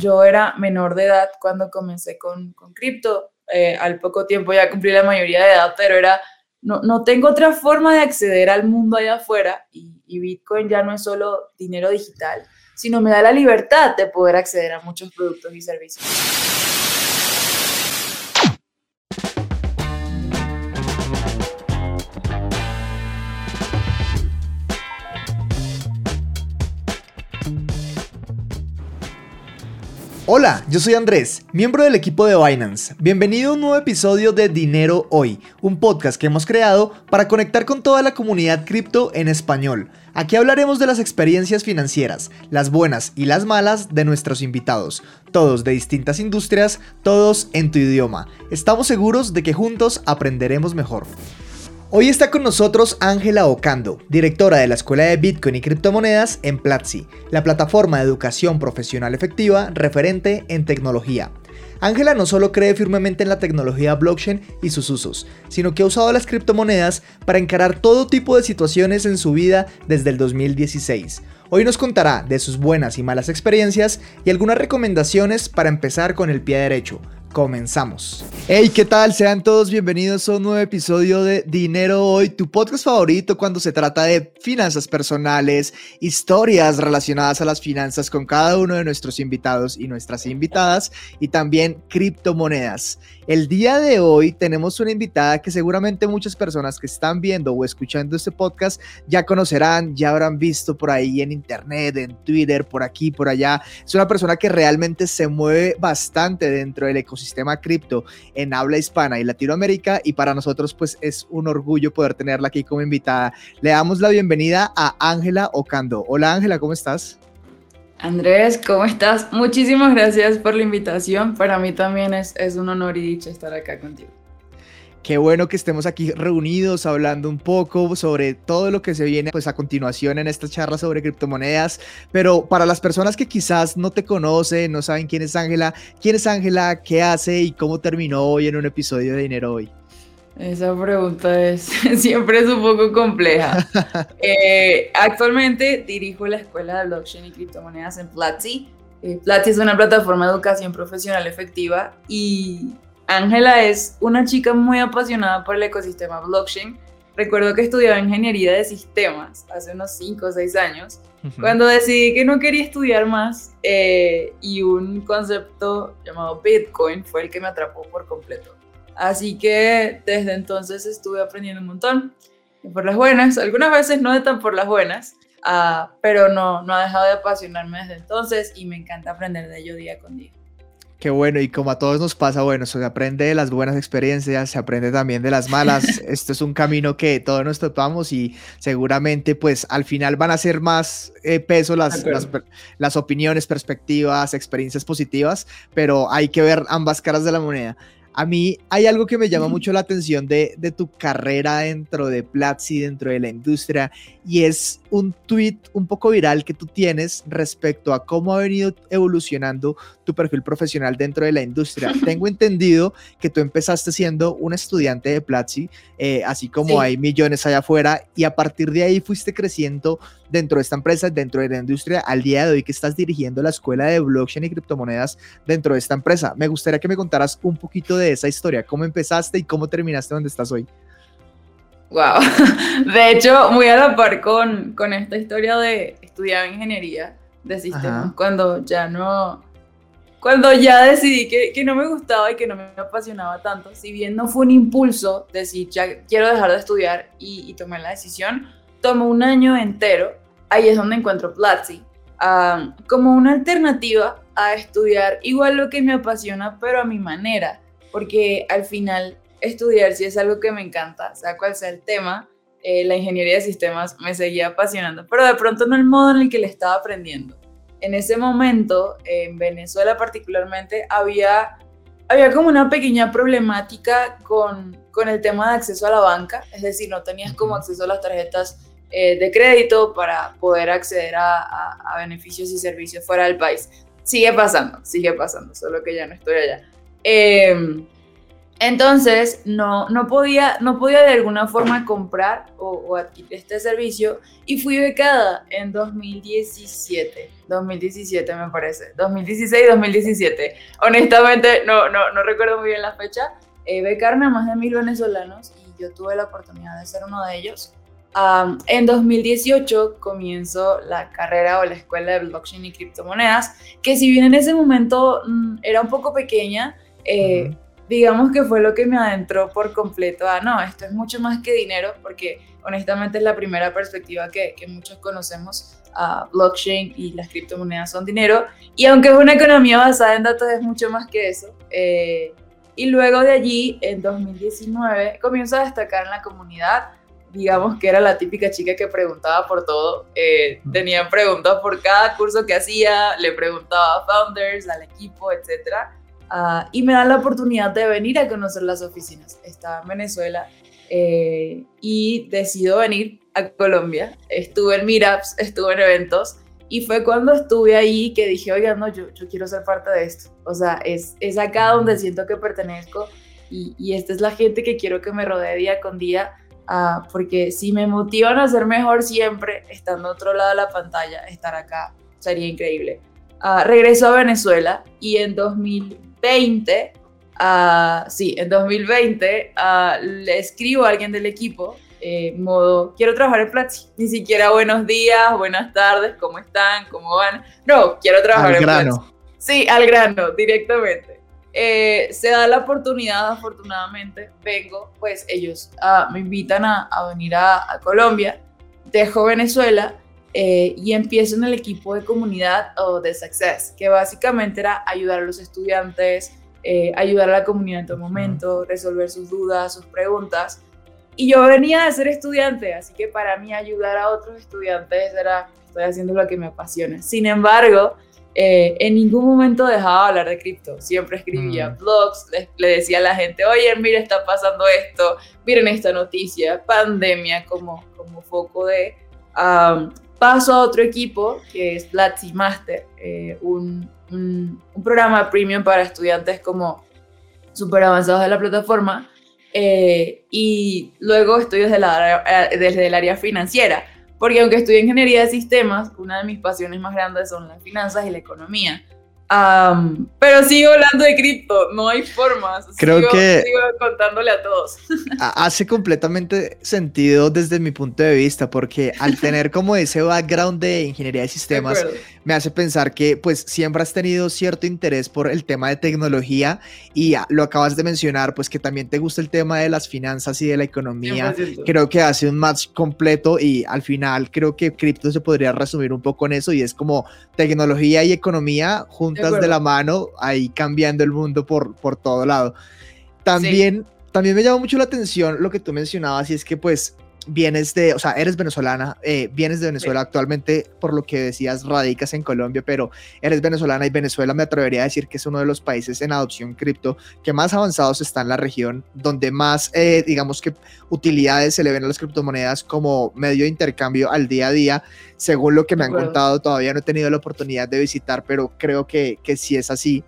yo era menor de edad cuando comencé con, con cripto. Eh, al poco tiempo ya cumplí la mayoría de edad, pero era, no, no tengo otra forma de acceder al mundo allá afuera y, y Bitcoin ya no es solo dinero digital, sino me da la libertad de poder acceder a muchos productos y servicios. Hola, yo soy Andrés, miembro del equipo de Binance. Bienvenido a un nuevo episodio de Dinero Hoy, un podcast que hemos creado para conectar con toda la comunidad cripto en español. Aquí hablaremos de las experiencias financieras, las buenas y las malas de nuestros invitados, todos de distintas industrias, todos en tu idioma. Estamos seguros de que juntos aprenderemos mejor. Hoy está con nosotros Ángela Ocando, directora de la Escuela de Bitcoin y Criptomonedas en Platzi, la plataforma de educación profesional efectiva referente en tecnología. Ángela no solo cree firmemente en la tecnología blockchain y sus usos, sino que ha usado las criptomonedas para encarar todo tipo de situaciones en su vida desde el 2016. Hoy nos contará de sus buenas y malas experiencias y algunas recomendaciones para empezar con el pie derecho, comenzamos. Hey, ¿qué tal? Sean todos bienvenidos a un nuevo episodio de Dinero Hoy, tu podcast favorito cuando se trata de finanzas personales, historias relacionadas a las finanzas con cada uno de nuestros invitados y nuestras invitadas y también criptomonedas. El día de hoy tenemos una invitada que seguramente muchas personas que están viendo o escuchando este podcast ya conocerán, ya habrán visto por ahí en internet, en Twitter, por aquí, por allá. Es una persona que realmente se mueve bastante dentro del ecosistema cripto en habla hispana y Latinoamérica y para nosotros pues es un orgullo poder tenerla aquí como invitada. Le damos la bienvenida a Ángela Ocando. Hola Ángela, ¿cómo estás? Andrés, ¿cómo estás? Muchísimas gracias por la invitación. Para mí también es, es un honor y dicha estar acá contigo. Qué bueno que estemos aquí reunidos hablando un poco sobre todo lo que se viene pues a continuación en esta charla sobre criptomonedas, pero para las personas que quizás no te conocen, no saben quién es Ángela, ¿quién es Ángela? ¿Qué hace y cómo terminó hoy en un episodio de Dinero Hoy? Esa pregunta es siempre es un poco compleja. Eh, actualmente dirijo la Escuela de Blockchain y Criptomonedas en Platzi. Eh, Platzi es una plataforma de educación profesional efectiva y Ángela es una chica muy apasionada por el ecosistema blockchain. Recuerdo que estudiaba ingeniería de sistemas hace unos 5 o 6 años, cuando decidí que no quería estudiar más eh, y un concepto llamado Bitcoin fue el que me atrapó por completo. Así que desde entonces estuve aprendiendo un montón, por las buenas, algunas veces no de tan por las buenas, uh, pero no, no ha dejado de apasionarme desde entonces y me encanta aprender de ello día con día. Qué bueno, y como a todos nos pasa, bueno, se aprende de las buenas experiencias, se aprende también de las malas. Esto es un camino que todos nos topamos y seguramente pues al final van a ser más eh, peso las, las, las, opiniones, perspectivas, experiencias positivas, pero hay que ver ambas caras de la moneda. A mí hay algo que me llama mucho la atención de, de tu carrera dentro de Platzi, dentro de la industria, y es un tweet un poco viral que tú tienes respecto a cómo ha venido evolucionando tu perfil profesional dentro de la industria. Tengo entendido que tú empezaste siendo un estudiante de Platzi, eh, así como hay millones allá afuera, y a partir de ahí fuiste creciendo dentro de esta empresa, dentro de la industria, al día de hoy que estás dirigiendo la escuela de blockchain y criptomonedas dentro de esta empresa. Me gustaría que me contaras un poquito de esa historia, cómo empezaste y cómo terminaste donde estás hoy. Wow. De hecho, muy a la par con, con esta historia de estudiar ingeniería de sistemas, cuando ya no, cuando ya decidí que, que, no me gustaba y que no me apasionaba tanto, si bien no fue un impulso decir, ya quiero dejar de estudiar y, y tomé la decisión, tomó un año entero, ahí es donde encuentro Platzi, como una alternativa a estudiar igual lo que me apasiona, pero a mi manera, porque al final estudiar si es algo que me encanta, sea cual sea el tema, eh, la ingeniería de sistemas me seguía apasionando, pero de pronto no el modo en el que le estaba aprendiendo. En ese momento, en Venezuela particularmente, había, había como una pequeña problemática con, con el tema de acceso a la banca, es decir, no tenías como acceso a las tarjetas eh, de crédito para poder acceder a, a, beneficios y servicios fuera del país. Sigue pasando, sigue pasando, solo que ya no estoy allá. Eh, Entonces, no, no, podía, no podía de alguna forma comprar o, adquirir este servicio y fui becada en 2017. 2017 me parece. 2016, 2017. Honestamente, no, no, no recuerdo muy bien la fecha. Eh, becarme a más de mil venezolanos y yo tuve la oportunidad de ser uno de ellos. En 2018 comienzo la carrera o la escuela de blockchain y criptomonedas, que si bien en ese momento mm, era un poco pequeña, eh, digamos que fue lo que me adentró por completo a, no, esto es mucho más que dinero, porque honestamente es la primera perspectiva que, que muchos conocemos, a blockchain y las criptomonedas son dinero, y aunque es una economía basada en datos, es mucho más que eso. Eh, y luego de allí, en 2019, comienzo a destacar en la comunidad, digamos que era la típica chica que preguntaba por todo, eh, tenían preguntas por cada curso que hacía, le preguntaba a founders, al equipo, etcétera Ah, y me dan la oportunidad de venir a conocer las oficinas. Estaba en Venezuela eh, y decido venir a Colombia. Estuve en meetups, estuve en eventos y fue cuando estuve ahí que dije, oiga, no, yo, yo quiero ser parte de esto. O sea, es, es acá donde siento que pertenezco y, y, esta es la gente que quiero que me rodee día con día. Uh, porque si me motivan a ser mejor siempre, estando otro lado de la pantalla, estar acá sería increíble. Uh, regreso a Venezuela y en 2000 2020, uh, sí, en 2020, uh, le escribo a alguien del equipo, eh, modo, quiero trabajar en Platzi. Ni siquiera buenos días, buenas tardes, ¿cómo están? ¿Cómo van? No, quiero trabajar en grano. Sí, al grano, directamente. Eh, se da la oportunidad, afortunadamente, vengo, pues ellos uh, me invitan a, a venir a, a Colombia, dejo Venezuela eh, y empiezo en el equipo de comunidad o de Success, que básicamente era ayudar a los estudiantes, eh, ayudar a la comunidad en todo momento, resolver sus dudas, sus preguntas. Y yo venía de ser estudiante, así que para mí ayudar a otros estudiantes era, estoy haciendo lo que me apasiona. Sin embargo, eh, en ningún momento dejaba de hablar de cripto. Siempre escribía mm. blogs, le, decía a la gente, oye, mira, está pasando esto, miren esta noticia, pandemia como, como foco de paso a otro equipo que es Platzi Master, eh, un, un, programa premium para estudiantes como súper avanzados de la plataforma. Eh, y luego estoy desde, la, eh, desde el área financiera, porque aunque estudio ingeniería de sistemas, una de mis pasiones más grandes son las finanzas y la economía pero sigo hablando de cripto, no hay formas. Creo que sigo contándole a todos. Hace completamente sentido desde mi punto de vista, porque al tener como ese background de ingeniería de sistemas, me hace pensar que pues siempre has tenido cierto interés por el tema de tecnología y lo acabas de mencionar, pues que también te gusta el tema de las finanzas y de la economía. Creo que hace un match completo y al final creo que cripto se podría resumir un poco en eso y es como tecnología y economía juntas de, la mano, ahí cambiando el mundo por, por todo lado. También, también me llamó mucho la atención lo que tú mencionabas y es que pues vienes de, o sea, eres venezolana, eh, vienes de Venezuela actualmente, por lo que decías, radicas en Colombia, pero eres venezolana y Venezuela me atrevería a decir que es uno de los países en adopción cripto que más avanzados está en la región, donde más, eh, digamos que, utilidades se le ven a las criptomonedas como medio de intercambio al día a día, según lo que me han contado, todavía no he tenido la oportunidad de visitar, pero creo que, que sí es así.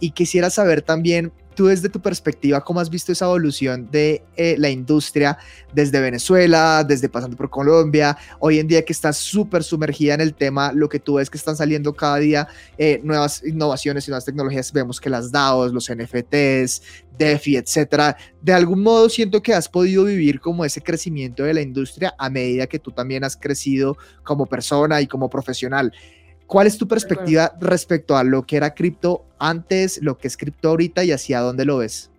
Y quisiera saber también tú desde tu perspectiva, ¿cómo has visto esa evolución de eh, la industria desde Venezuela, desde pasando por Colombia, hoy en día que estás súper sumergida en el tema, lo que tú ves que están saliendo cada día eh, nuevas innovaciones y nuevas tecnologías, vemos que las DAOs, los NFTs, DeFi, etcétera, de algún modo siento que has podido vivir como ese crecimiento de la industria a medida que tú también has crecido como persona y como profesional. ¿Cuál es tu perspectiva respecto a lo que era cripto antes, lo que es cripto ahorita y hacia dónde lo ves?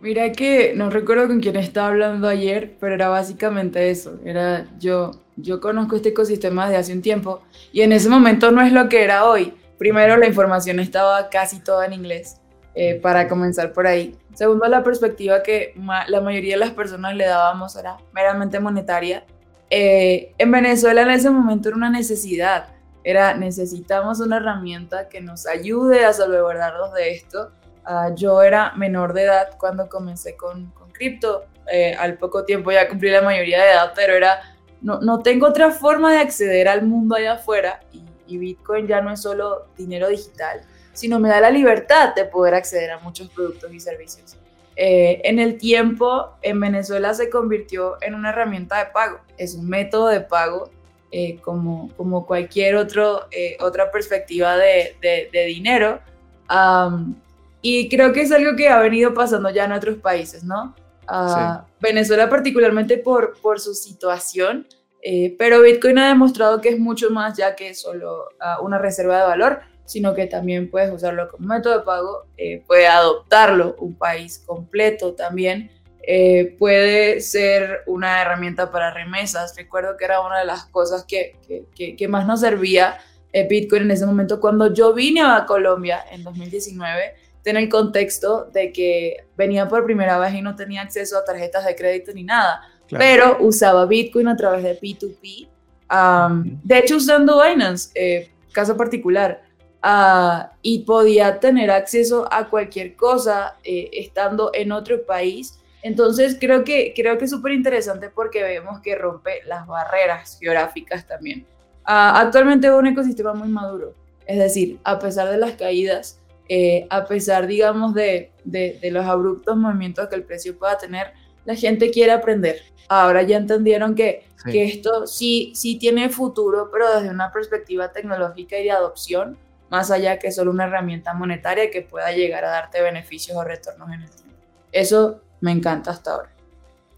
Mira que no recuerdo con quién estaba hablando ayer, pero era básicamente eso. Era yo, yo conozco este ecosistema desde hace un tiempo y en ese momento no es lo que era hoy. Primero, la información estaba casi toda en inglés, eh, para comenzar por ahí. Segundo, la perspectiva que la mayoría de las personas le dábamos era meramente monetaria. Eh, en Venezuela en ese momento era una necesidad era necesitamos una herramienta que nos ayude a salvaguardarnos de esto. Ah, yo era menor de edad cuando comencé con, con cripto, eh, al poco tiempo ya cumplí la mayoría de edad, pero era, no, no tengo otra forma de acceder al mundo allá afuera y, Bitcoin ya no es solo dinero digital, sino me da la libertad de poder acceder a muchos productos y servicios. eh, en el tiempo en Venezuela se convirtió en una herramienta de pago, es un método de pago eh, como, como cualquier otro, eh, otra perspectiva de, de, dinero. y creo que es algo que ha venido pasando ya en otros países, ¿no? Uh, Venezuela particularmente por, por su situación, pero Bitcoin ha demostrado que es mucho más ya que solo uh, una reserva de valor sino que también puedes usarlo como método de pago, eh, puede adoptarlo un país completo también, eh, puede ser una herramienta para remesas. Recuerdo que era una de las cosas que, que, que más nos servía eh, Bitcoin en ese momento cuando yo vine a Colombia en 2019 en el contexto de que venía por primera vez y no tenía acceso a tarjetas de crédito ni nada, pero usaba Bitcoin a través de P2P. de hecho, usando Binance, caso particular, Ah, y podía tener acceso a cualquier cosa eh, estando en otro país. Entonces creo que, creo que es súper interesante porque vemos que rompe las barreras geográficas también. Ah, actualmente es un ecosistema muy maduro, es decir, a pesar de las caídas, eh, a pesar, digamos, de, de, los abruptos movimientos que el precio pueda tener, la gente quiere aprender. Ahora ya entendieron que, que esto sí, sí tiene futuro, pero desde una perspectiva tecnológica y de adopción más allá que solo una herramienta monetaria que pueda llegar a darte beneficios o retornos en el tiempo. Eso me encanta hasta ahora.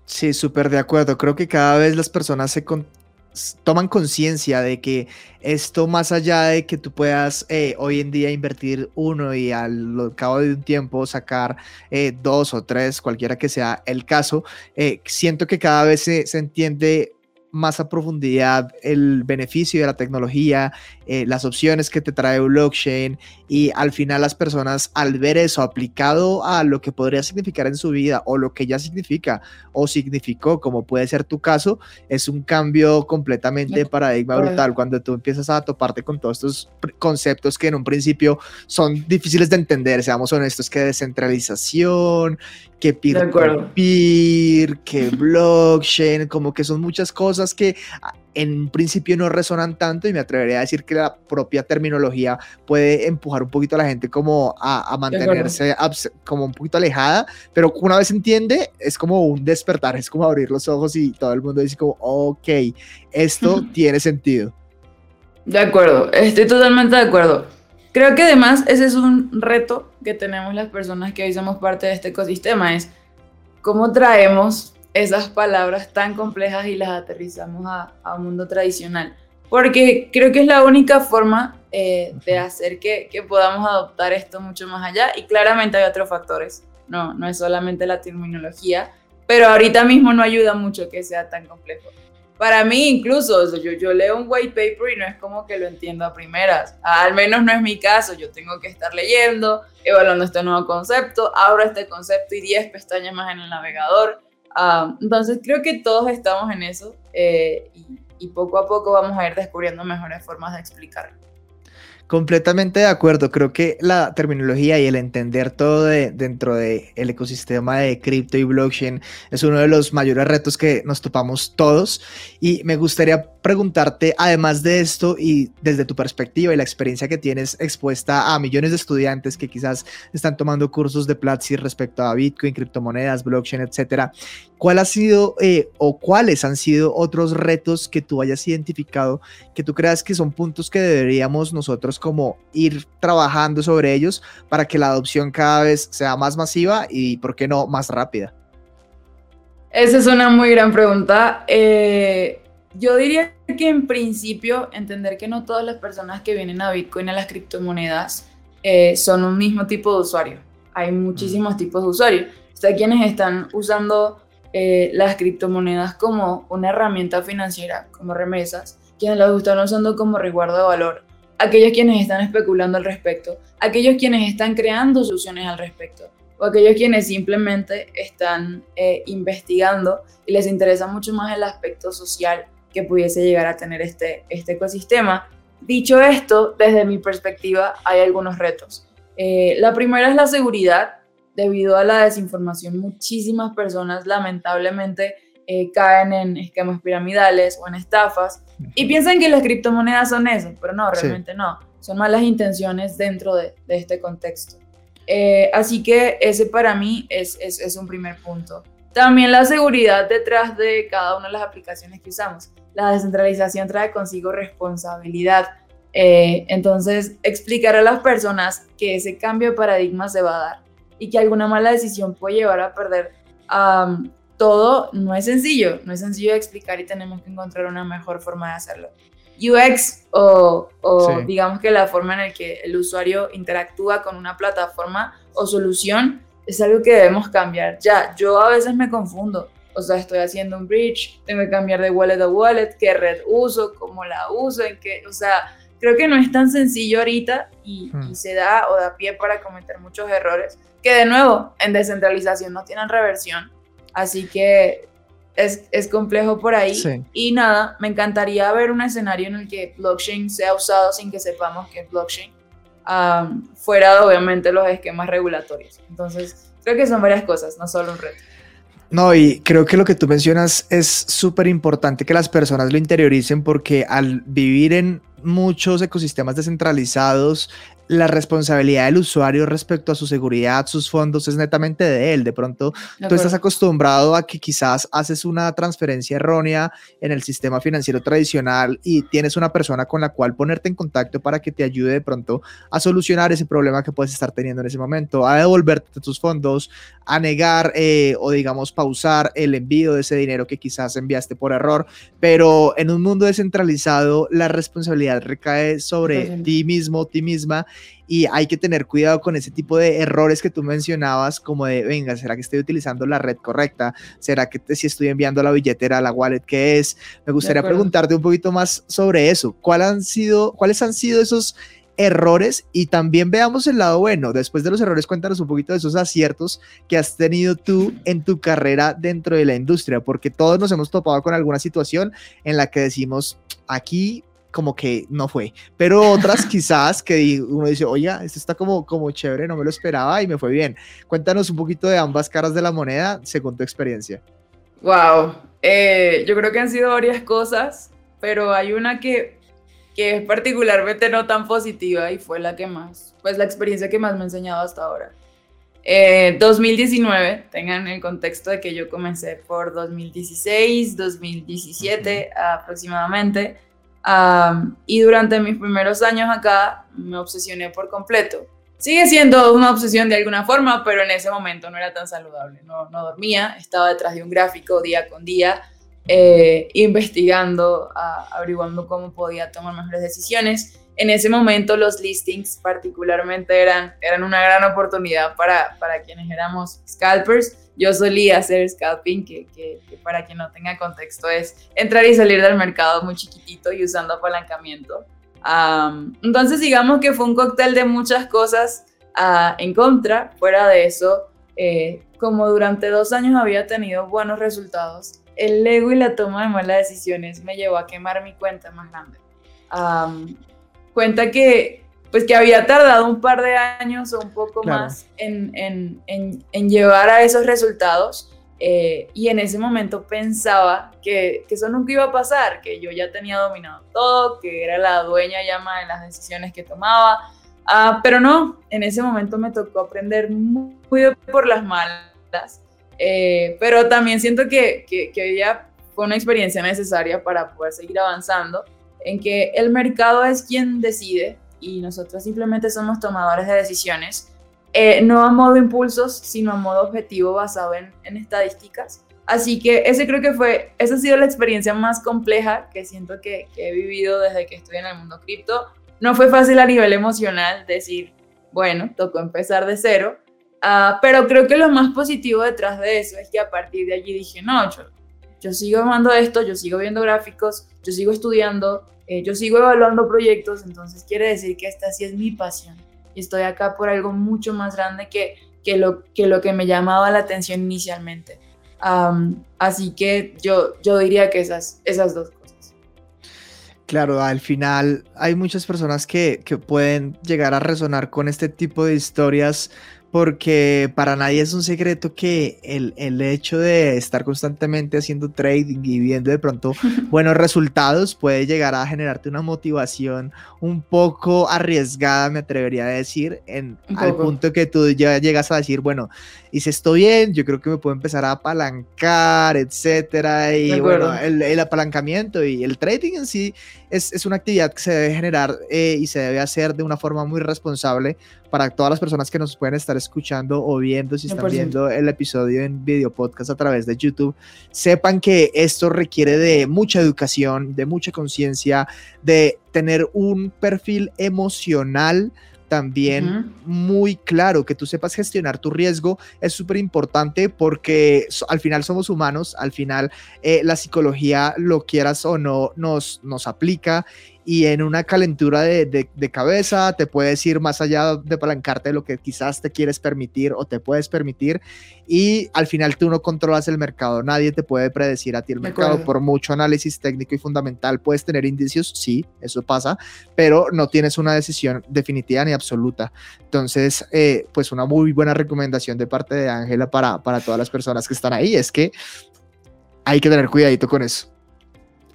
Sí, súper de acuerdo. Creo que cada vez las personas se toman conciencia de que esto más allá de que tú puedas eh, hoy en día invertir uno y al cabo de un tiempo sacar eh, dos o tres, cualquiera que sea el caso, eh, siento que cada vez se entiende más a profundidad el beneficio de la tecnología, eh, las opciones que te trae blockchain y al final las personas al ver eso aplicado a lo que podría significar en su vida o lo que ya significa o significó, como puede ser tu caso, es un cambio completamente de paradigma brutal. Cuando tú empiezas a toparte con todos estos conceptos que en un principio son difíciles de entender, seamos honestos, que descentralización, que peer-to-peer, que blockchain, como que son muchas cosas que en principio no resonan tanto y me atrevería a decir que la propia terminología puede empujar un poquito a la gente como a, mantenerse como un poquito alejada, pero una vez entiende es como un despertar, es como abrir los ojos y todo el mundo dice como, ok, esto tiene sentido. De acuerdo, estoy totalmente de acuerdo. Creo que además ese es un reto que tenemos las personas que hoy somos parte de este ecosistema, es cómo traemos esas palabras tan complejas y las aterrizamos a, un mundo tradicional. Porque creo que es la única forma eh, de hacer que, que, podamos adoptar esto mucho más allá. Y claramente hay otros factores. No, no es solamente la terminología, pero ahorita mismo no ayuda mucho que sea tan complejo. Para mí incluso, yo, yo leo un white paper y no es como que lo entiendo a primeras. Al menos no es mi caso. Yo tengo que estar leyendo, evaluando este nuevo concepto, abro este concepto y 10 pestañas más en el navegador Ah, entonces creo que todos estamos en eso eh, y, poco a poco vamos a ir descubriendo mejores formas de explicarlo. Completamente de acuerdo. Creo que la terminología y el entender todo dentro del el ecosistema de cripto y blockchain es uno de los mayores retos que nos topamos todos. Y me gustaría preguntarte, además de esto y desde tu perspectiva y la experiencia que tienes expuesta a millones de estudiantes que quizás están tomando cursos de Platzi respecto a Bitcoin, criptomonedas, blockchain, etcétera, ¿cuál ha sido eh, o cuáles han sido otros retos que tú hayas identificado que tú creas que son puntos que deberíamos nosotros como ir trabajando sobre ellos para que la adopción cada vez sea más masiva y, ¿por qué no, más rápida? Esa es una muy gran pregunta. Eh, yo diría que en principio entender que no todas las personas que vienen a Bitcoin, a las criptomonedas, eh, son un mismo tipo de usuario. Hay muchísimos mm. tipos de usuarios. Está quienes están usando eh, las criptomonedas como una herramienta financiera, como remesas, quienes las están usando como resguardo de valor, aquellos quienes están especulando al respecto, aquellos quienes están creando soluciones al respecto, o aquellos quienes simplemente están eh, investigando y les interesa mucho más el aspecto social que pudiese llegar a tener este, este ecosistema. Dicho esto, desde mi perspectiva hay algunos retos. Eh, la primera es la seguridad debido a la desinformación, muchísimas personas lamentablemente eh, caen en esquemas piramidales o en estafas y piensan que las criptomonedas son eso, pero no, realmente no. Son malas intenciones dentro de, este contexto. Eh, así que ese para mí es, es, es un primer punto. También la seguridad detrás de cada una de las aplicaciones que usamos. La descentralización trae consigo responsabilidad. Eh, entonces, explicar a las personas que ese cambio de paradigma se va a dar y que alguna mala decisión puede llevar a perder todo no es sencillo, no es sencillo de explicar y tenemos que encontrar una mejor forma de hacerlo. UX o, digamos que la forma en la que el usuario interactúa con una plataforma o solución es algo que debemos cambiar. Ya, yo a veces me confundo. O sea, estoy haciendo un bridge, tengo que cambiar de wallet a wallet, qué red uso, cómo la uso, en qué, o sea, creo que no es tan sencillo ahorita y, hmm. y se da o da pie para cometer muchos errores que de nuevo en descentralización no tienen reversión Así que es, es complejo por ahí. Y nada, me encantaría ver un escenario en el que blockchain sea usado sin que sepamos que es blockchain, fuera de obviamente los esquemas regulatorios. Entonces, creo que son varias cosas, no solo un reto. No, y creo que lo que tú mencionas es súper importante que las personas lo interioricen porque al vivir en muchos ecosistemas descentralizados, la responsabilidad del usuario respecto a su seguridad, sus fondos, es netamente de él. De pronto, tú estás acostumbrado a que quizás haces una transferencia errónea en el sistema financiero tradicional y tienes una persona con la cual ponerte en contacto para que te ayude de pronto a solucionar ese problema que puedes estar teniendo en ese momento, a devolverte tus fondos, a negar eh, o digamos pausar el envío de ese dinero que quizás enviaste por error. Pero en un mundo descentralizado, la responsabilidad recae sobre ti mismo, ti misma y hay que tener cuidado con ese tipo de errores que tú mencionabas, como de, venga, ¿será que estoy utilizando la red correcta? ¿Será que si estoy enviando la billetera a la wallet que es? Me gustaría preguntarte un poquito más sobre eso. ¿Cuál han sido, ¿Cuáles han sido esos errores? Y también veamos el lado bueno. Después de los errores, cuéntanos un poquito de esos aciertos que has tenido tú en tu carrera dentro de la industria, porque todos nos hemos topado con alguna situación en la que decimos, aquí como que no fue. Pero otras quizás que uno dice, oiga, esto está como, como chévere, no me lo esperaba y me fue bien. Cuéntanos un poquito de ambas caras de la moneda según tu experiencia. Wow, eh, yo creo que han sido varias cosas, pero hay una que, que es particularmente no tan positiva y fue la que más, pues la experiencia que más me ha enseñado hasta ahora. 2019, eh, tengan el contexto de que yo comencé por 2016, 2017 aproximadamente y durante mis primeros años acá me obsesioné por completo. Sigue siendo una obsesión de alguna forma, pero en ese momento no era tan saludable. No, no dormía, estaba detrás de un gráfico día con día, eh, investigando, averiguando cómo podía tomar mejores decisiones. En ese momento los listings particularmente eran, eran una gran oportunidad para, para quienes éramos scalpers yo solía hacer scalping, que, que, para quien no tenga contexto es entrar y salir del mercado muy chiquitito y usando apalancamiento. entonces digamos que fue un cóctel de muchas cosas ah, en contra. Fuera de eso, eh, como durante dos años había tenido buenos resultados, el ego y la toma de malas decisiones me llevó a quemar mi cuenta más grande. cuenta que pues que había tardado un par de años o un poco más en, en, en, llevar a esos resultados. Eh, y en ese momento pensaba que, que, eso nunca iba a pasar, que yo ya tenía dominado todo, que era la dueña más de las decisiones que tomaba. Ah, pero no, en ese momento me tocó aprender muy, por las malas. Eh, pero también siento que, que, que ya fue una experiencia necesaria para poder seguir avanzando, en que el mercado es quien decide y nosotros simplemente somos tomadores de decisiones, eh, no a modo impulsos, sino a modo objetivo basado en, en, estadísticas. Así que ese creo que fue, esa ha sido la experiencia más compleja que siento que, que he vivido desde que estoy en el mundo cripto. No fue fácil a nivel emocional decir, bueno, tocó empezar de cero, uh, pero creo que lo más positivo detrás de eso es que a partir de allí dije, no, yo, yo sigo amando esto, yo sigo viendo gráficos, yo sigo estudiando, eh, yo sigo evaluando proyectos, entonces quiere decir que esta sí es mi pasión y estoy acá por algo mucho más grande que, que, lo, que lo que me llamaba la atención inicialmente. así que yo, yo diría que esas, esas dos cosas. Claro, al final hay muchas personas que, que pueden llegar a resonar con este tipo de historias porque para nadie es un secreto que el, el, hecho de estar constantemente haciendo trading y viendo de pronto buenos resultados puede llegar a generarte una motivación un poco arriesgada, me atrevería a decir, en, al punto que tú ya llegas a decir, bueno, hice esto bien, yo creo que me puedo empezar a apalancar, etcétera, y bueno, el, el, apalancamiento y el trading en sí es, es una actividad que se debe generar eh, y se debe hacer de una forma muy responsable para todas las personas que nos pueden estar escuchando o viendo, si están viendo el episodio en video podcast a través de YouTube, sepan que esto requiere de mucha educación, de mucha conciencia, de tener un perfil emocional también muy claro, que tú sepas gestionar tu riesgo es súper importante porque al final somos humanos, al final eh, la psicología, lo quieras o no, nos, nos aplica y en una calentura de, cabeza te puedes ir más allá de apalancarte de lo que quizás te quieres permitir o te puedes permitir y al final tú no controlas el mercado, nadie te puede predecir a ti el mercado por mucho análisis técnico y fundamental, puedes tener indicios, sí, eso pasa, pero no tienes una decisión definitiva ni absoluta. Entonces, eh, pues una muy buena recomendación de parte de Ángela para, para todas las personas que están ahí es que hay que tener cuidadito con eso.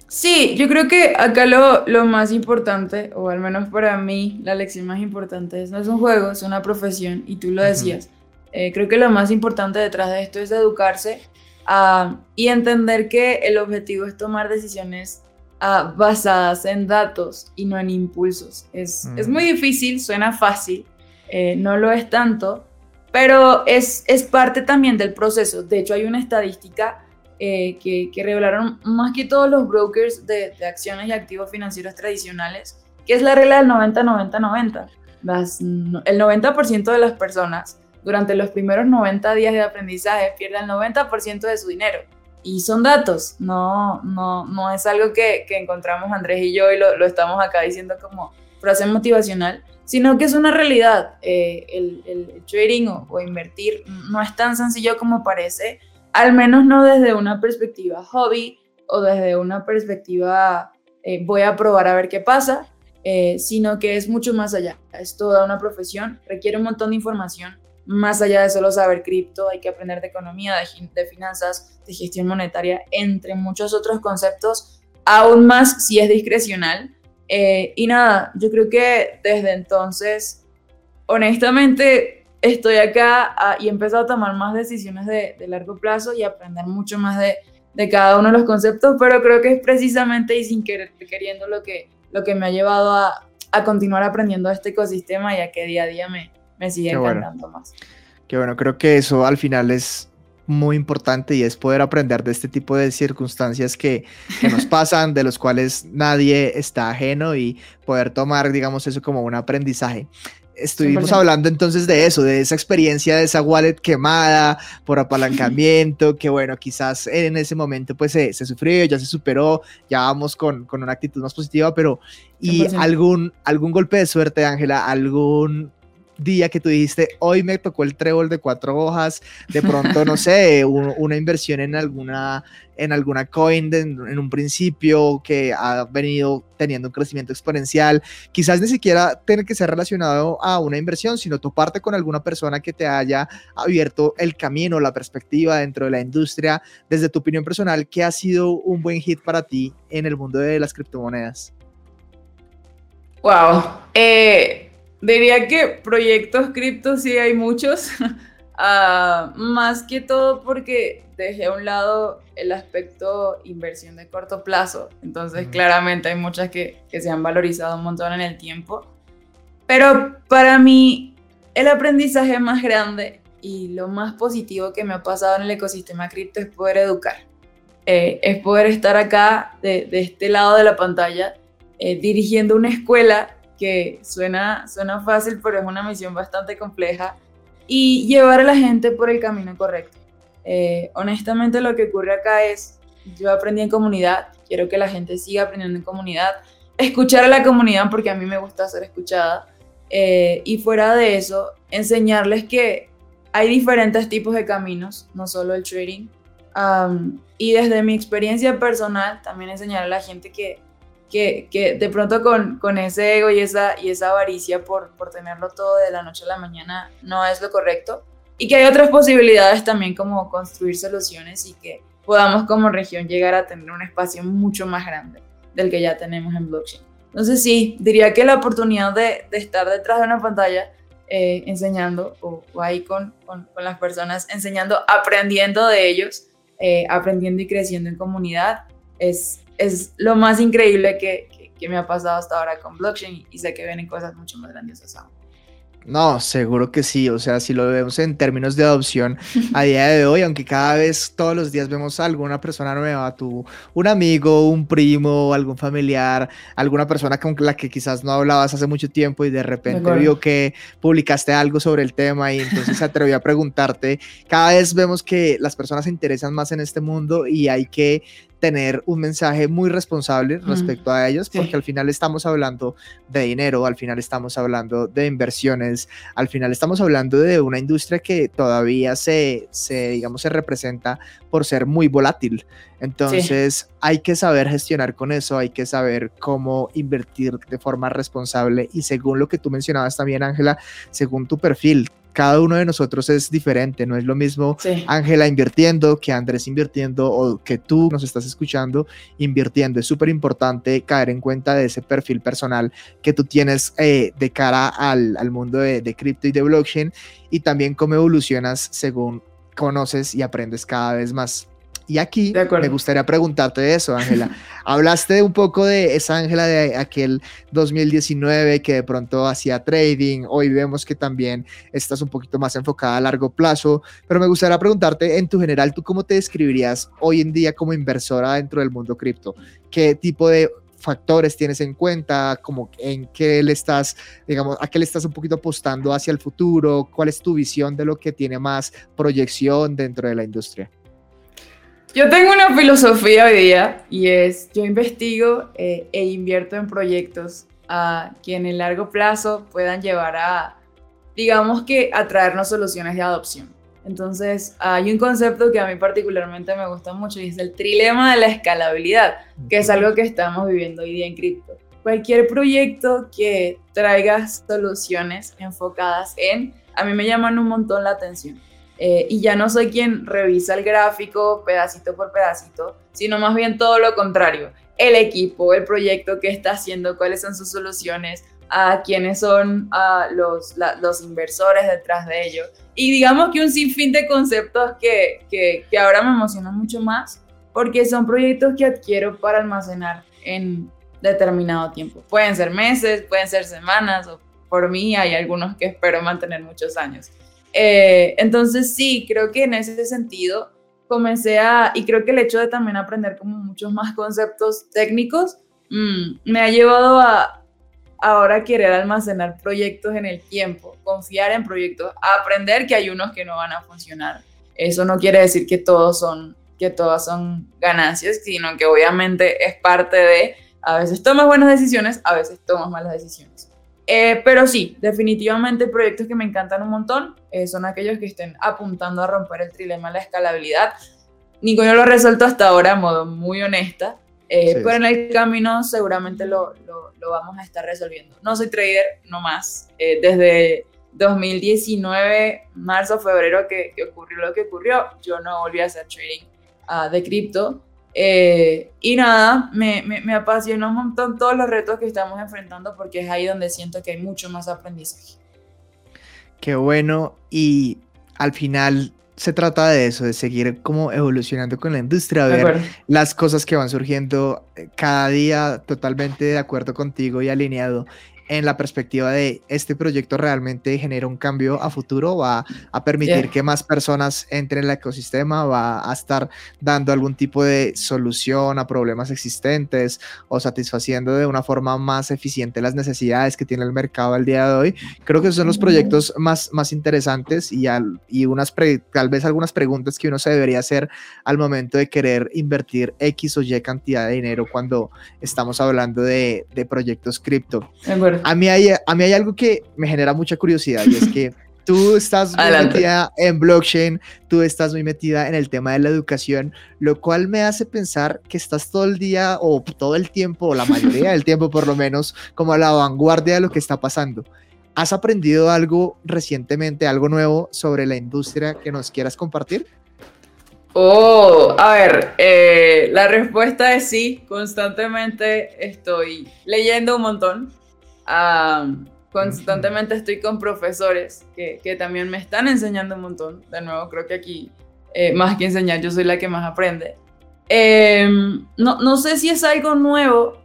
Sí, yo creo que acá lo, lo, más importante, o al menos para mí, la lección más importante es no es un juego, es una profesión, y tú lo decías. Eh, creo que lo más importante detrás de esto es educarse uh, y entender que el objetivo es tomar decisiones uh, basadas en datos y no en impulsos. Es, es muy difícil, suena fácil, eh, no lo es tanto, pero es, es parte también del proceso. De hecho, hay una estadística eh, que, revelaron más que todos los brokers de, acciones y activos financieros tradicionales, que es la regla del 90-90-90. El 90% de las personas durante los primeros 90 días de aprendizaje pierden el 90% de su dinero. Y son datos, no, no, no es algo que, que encontramos Andrés y yo y lo, lo, estamos acá diciendo como frase motivacional, sino que es una realidad. Eh, el, el, trading o, o invertir no es tan sencillo como parece al menos no desde una perspectiva hobby o desde una perspectiva eh, voy a probar a ver qué pasa, eh, sino que es mucho más allá. Es toda una profesión, requiere un montón de información. Más allá de solo saber cripto, hay que aprender de economía, de, finanzas, de gestión monetaria, entre muchos otros conceptos, aún más si es discrecional. Eh, y nada, yo creo que desde entonces, honestamente, estoy acá ah, y he empezado a tomar más decisiones de, largo plazo y aprender mucho más de, cada uno de los conceptos, pero creo que es precisamente y sin querer queriendo lo que, lo que me ha llevado a, continuar aprendiendo este ecosistema y a que día a día me, me sigue encantando más. Qué bueno, creo que eso al final es muy importante y es poder aprender de este tipo de circunstancias que, que, nos pasan, de los cuales nadie está ajeno y poder tomar, digamos, eso como un aprendizaje estuvimos hablando entonces de eso, de esa experiencia de esa wallet quemada por apalancamiento, que bueno, quizás en ese momento pues se, sufrió, ya se superó, ya vamos con, con, una actitud más positiva, pero ¿y algún, algún golpe de suerte, Ángela? ¿Algún día que tú dijiste, hoy me tocó el trébol de cuatro hojas, de pronto, no sé, una inversión en alguna, en alguna coin en un principio que ha venido teniendo un crecimiento exponencial, quizás ni siquiera tiene que ser relacionado a una inversión, sino toparte con alguna persona que te haya abierto el camino, la perspectiva dentro de la industria, desde tu opinión personal, ¿qué ha sido un buen hit para ti en el mundo de las criptomonedas? Wow. Eh, Diría que proyectos cripto sí hay muchos, ah, más que todo porque dejé a un lado el aspecto inversión de corto plazo, entonces claramente hay muchas que, que se han valorizado un montón en el tiempo, pero para mí el aprendizaje más grande y lo más positivo que me ha pasado en el ecosistema cripto es poder educar, eh, es poder estar acá de, de, este lado de la pantalla eh, dirigiendo una escuela que suena, suena fácil, pero es una misión bastante compleja, y llevar a la gente por el camino correcto. Eh, honestamente lo que ocurre acá es, yo aprendí en comunidad, quiero que la gente siga aprendiendo en comunidad, escuchar a la comunidad porque a mí me gusta ser escuchada, eh, y fuera de eso, enseñarles que hay diferentes tipos de caminos, no solo el trading, y desde mi experiencia personal, también enseñar a la gente que que, de pronto con, ese ego y esa, y esa avaricia por, por tenerlo todo de la noche a la mañana no es lo correcto. Y que hay otras posibilidades también como construir soluciones y que podamos como región llegar a tener un espacio mucho más grande del que ya tenemos en blockchain. Entonces sí, diría que la oportunidad de, de estar detrás de una pantalla eh, enseñando o, ahí con, con, las personas, enseñando, aprendiendo de ellos, eh, aprendiendo y creciendo en comunidad, es, es lo más increíble que, que, que, me ha pasado hasta ahora con blockchain y sé que vienen cosas mucho más grandiosas aún. No, seguro que sí. O sea, si lo vemos en términos de adopción a día de hoy, aunque cada vez todos los días vemos a alguna persona nueva, tu, un amigo, un primo, algún familiar, alguna persona con la que quizás no hablabas hace mucho tiempo y de repente vio que publicaste algo sobre el tema y entonces se atrevió a preguntarte. Cada vez vemos que las personas se interesan más en este mundo y hay que tener un mensaje muy responsable respecto a ellos, porque al final estamos hablando de dinero, al final estamos hablando de inversiones, al final estamos hablando de una industria que todavía se, se digamos, se representa por ser muy volátil. Entonces hay que saber gestionar con eso, hay que saber cómo invertir de forma responsable. Y según lo que tú mencionabas también, Ángela, según tu perfil, cada uno de nosotros es diferente, no es lo mismo Ángela invirtiendo que Andrés invirtiendo o que tú nos estás escuchando invirtiendo. Es súper importante caer en cuenta de ese perfil personal que tú tienes eh, de cara al, al mundo de, de cripto y de blockchain y también cómo evolucionas según conoces y aprendes cada vez más. Y aquí me gustaría preguntarte eso, Ángela. Hablaste un poco de esa Ángela de aquel 2019 que de pronto hacía trading. Hoy vemos que también estás un poquito más enfocada a largo plazo. Pero me gustaría preguntarte, en tu general, ¿tú cómo te describirías hoy en día como inversora dentro del mundo cripto? ¿Qué tipo de factores tienes en cuenta, como en qué le estás, digamos, a qué le estás un poquito apostando hacia el futuro, cuál es tu visión de lo que tiene más proyección dentro de la industria. Yo tengo una filosofía hoy día y es, yo investigo eh, e invierto en proyectos a que en el largo plazo puedan llevar a, digamos que, a traernos soluciones de adopción. Entonces, hay un concepto que a mí particularmente me gusta mucho y es el trilema de la escalabilidad, que es algo que estamos viviendo hoy día en cripto. Cualquier proyecto que traiga soluciones enfocadas en, a mí me llaman un montón la atención. Eh, y ya no soy quien revisa el gráfico pedacito por pedacito, sino más bien todo lo contrario. El equipo, el proyecto que está haciendo, cuáles son sus soluciones, a quiénes son los, inversores detrás de ello. Y digamos que un sinfín de conceptos que, que, que ahora me emocionan mucho más porque son proyectos que adquiero para almacenar en determinado tiempo. Pueden ser meses, pueden ser semanas, o por mí hay algunos que espero mantener muchos años. Eh, entonces sí, creo que en ese sentido comencé a, y creo que el hecho de también aprender como muchos más conceptos técnicos, mm, me ha llevado a ahora querer almacenar proyectos en el tiempo, confiar en proyectos, aprender que hay unos que no van a funcionar. Eso no quiere decir que todos son, que todas son ganancias, sino que obviamente es parte de, a veces tomas buenas decisiones, a veces tomas malas decisiones. Eh, pero sí, definitivamente proyectos que me encantan un montón eh, son aquellos que estén apuntando a romper el trilema de la escalabilidad. Ninguno lo ha resuelto hasta ahora, de modo muy honesta, eh, pero en el camino seguramente lo, lo, lo, vamos a estar resolviendo. No soy trader, no más. desde 2019, marzo, febrero, que, que, ocurrió lo que ocurrió, yo no volví a hacer trading uh, de cripto. Eh, y nada, me, me, me, apasiona un montón todos los retos que estamos enfrentando porque es ahí donde siento que hay mucho más aprendizaje. Qué bueno. Y al final se trata de eso, de seguir como evolucionando con la industria, ver las cosas que van surgiendo eh, cada día totalmente de acuerdo contigo y alineado en la perspectiva de este proyecto realmente genera un cambio a futuro, va a permitir que más personas entren en el ecosistema, va a estar dando algún tipo de solución a problemas existentes o satisfaciendo de una forma más eficiente las necesidades que tiene el mercado al día de hoy. Creo que esos son los proyectos más, más interesantes y, al, y unas tal vez algunas preguntas que uno se debería hacer al momento de querer invertir X o Y cantidad de dinero cuando estamos hablando de, de proyectos cripto. A mí, hay, a mí hay algo que me genera mucha curiosidad y es que tú estás muy metida en blockchain, tú estás muy metida en el tema de la educación, lo cual me hace pensar que estás todo el día o todo el tiempo, o la mayoría del tiempo por lo menos, como a la vanguardia de lo que está pasando. ¿Has aprendido algo recientemente, algo nuevo sobre la industria que nos quieras compartir? Oh, a ver, eh, la respuesta es sí, constantemente estoy leyendo un montón, constantemente estoy con profesores que, que, también me están enseñando un montón, de nuevo creo que aquí eh, más que enseñar yo soy la que más aprende. Em, no, no sé si es algo nuevo,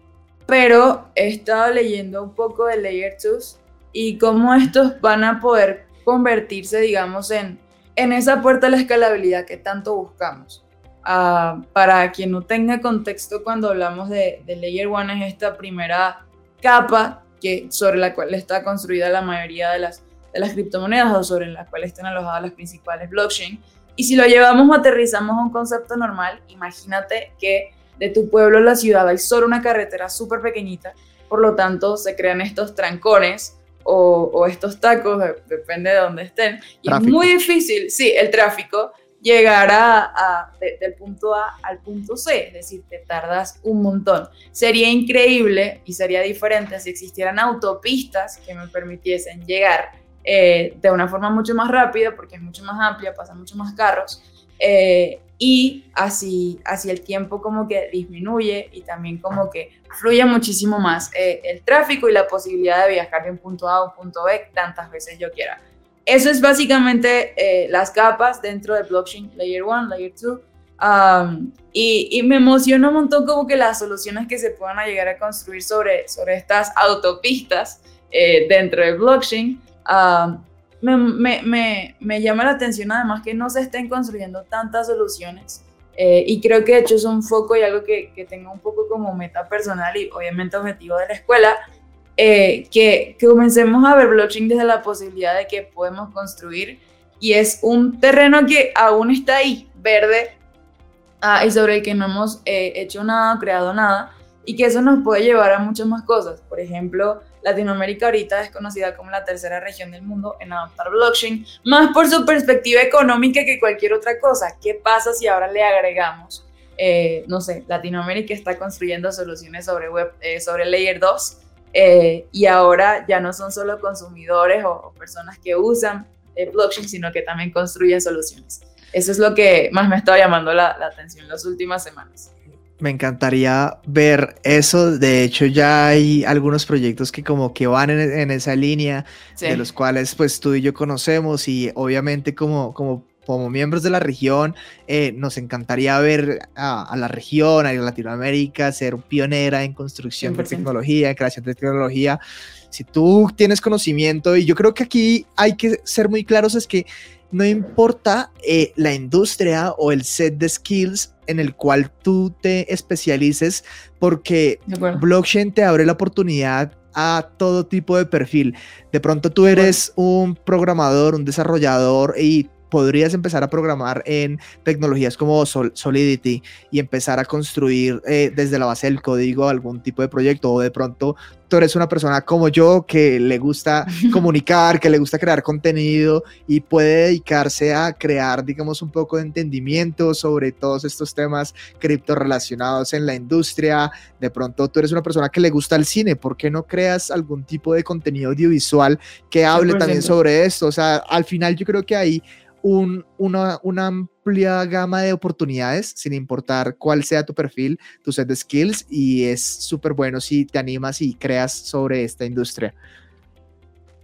pero he estado leyendo un poco de Layer 2 y cómo estos van a poder convertirse, digamos, en, en esa puerta de la escalabilidad que tanto buscamos. Ah, para quien no tenga contexto, cuando hablamos de, de Layer 1 es esta primera capa que, sobre la cual está construida la mayoría de las, de las criptomonedas o sobre la cual están alojadas las principales blockchain. Y si lo llevamos o aterrizamos a un concepto normal, imagínate que de tu pueblo a la ciudad hay solo una carretera súper pequeñita, por lo tanto se crean estos trancones o, estos tacos, depende de dónde estén. Y es muy difícil, sí, el tráfico, llegar a, del punto A al punto C, es decir, te tardas un montón. Sería increíble y sería diferente si existieran autopistas que me permitiesen llegar eh, de una forma mucho más rápida, porque es mucho más amplia, pasan mucho más carros, eh, y así, así el tiempo como que disminuye y también como que fluye muchísimo más eh, el tráfico y la posibilidad de viajar de un punto A a un punto B tantas veces yo quiera. Eso es básicamente eh, las capas dentro de blockchain layer 1, layer 2. Um, y, me emociona un montón como que las soluciones que se puedan llegar a construir sobre, sobre estas autopistas eh, dentro de blockchain. Me, llama la atención además que no se estén construyendo tantas soluciones eh, y creo que de hecho es un foco y algo que, que tengo un poco como meta personal y obviamente objetivo de la escuela, eh, que, que, comencemos a ver blockchain desde la posibilidad de que podemos construir y es un terreno que aún está ahí, verde, ah, y sobre el que no hemos eh, hecho nada, creado nada, y que eso nos puede llevar a muchas más cosas. Por ejemplo, Latinoamérica ahorita es conocida como la tercera región del mundo en adoptar blockchain, más por su perspectiva económica que cualquier otra cosa. ¿Qué pasa si ahora le agregamos, eh, no sé, Latinoamérica está construyendo soluciones sobre, web, eh, sobre Layer 2 eh, y ahora ya no son solo consumidores o, personas que usan blockchain, sino que también construyen soluciones. Eso es lo que más me estaba llamando la, la atención en las últimas semanas. Me encantaría ver eso. De hecho, ya hay algunos proyectos que como que van en, esa línea, de los cuales pues tú y yo conocemos y obviamente como, como, como miembros de la región eh, nos encantaría ver a, la región, a Latinoamérica, ser pionera en construcción de tecnología, en creación de tecnología. Si tú tienes conocimiento y yo creo que aquí hay que ser muy claros es que no importa eh, la industria o el set de skills en el cual tú te especialices, porque blockchain te abre la oportunidad a todo tipo de perfil. De pronto tú eres un programador, un desarrollador y podrías empezar a programar en tecnologías como Solidity y empezar a construir eh, desde la base del código algún tipo de proyecto o de pronto tú eres una persona como yo que le gusta comunicar, que le gusta crear contenido y puede dedicarse a crear, digamos, un poco de entendimiento sobre todos estos temas cripto relacionados en la industria. De pronto tú eres una persona que le gusta el cine, ¿por qué no creas algún tipo de contenido audiovisual que hable también sobre esto? O sea, al final yo creo que hay una, amplia gama de oportunidades, sin importar cuál sea tu perfil, tu set de skills, y es súper bueno si te animas y creas sobre esta industria.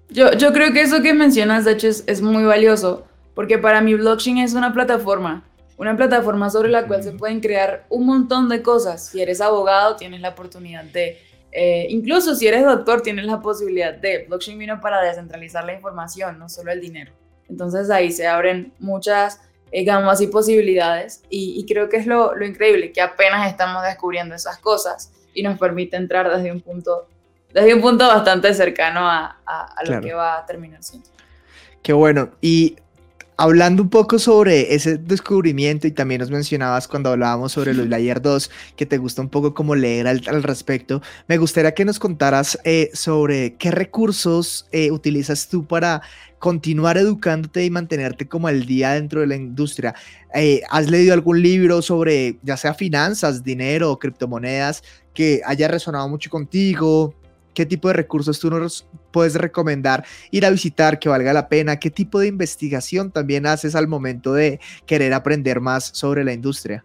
Yo, yo creo que eso que mencionas, de hecho, es, muy valioso, porque para mí blockchain es una plataforma, una plataforma sobre la cual se pueden crear un montón de cosas. Si eres abogado, tienes la oportunidad de, eh, incluso si eres doctor, tienes la posibilidad de, blockchain vino para descentralizar la información, no solo el dinero. Entonces ahí se abren muchas eh, gamas y posibilidades y, creo que es lo, lo, increíble, que apenas estamos descubriendo esas cosas y nos permite entrar desde un punto, desde un punto bastante cercano a, a, lo que va a terminar siendo. Qué bueno. Y hablando un poco sobre ese descubrimiento y también nos mencionabas cuando hablábamos sobre los Layer 2 que te gusta un poco como leer al, respecto, me gustaría que nos contaras eh, sobre qué recursos eh, utilizas tú para continuar educándote y mantenerte como al día dentro de la industria. Eh, ¿Has leído algún libro sobre ya sea finanzas, dinero o criptomonedas que haya resonado mucho contigo? ¿Qué tipo de recursos tú nos puedes recomendar ir a visitar que valga la pena? ¿Qué tipo de investigación también haces al momento de querer aprender más sobre la industria?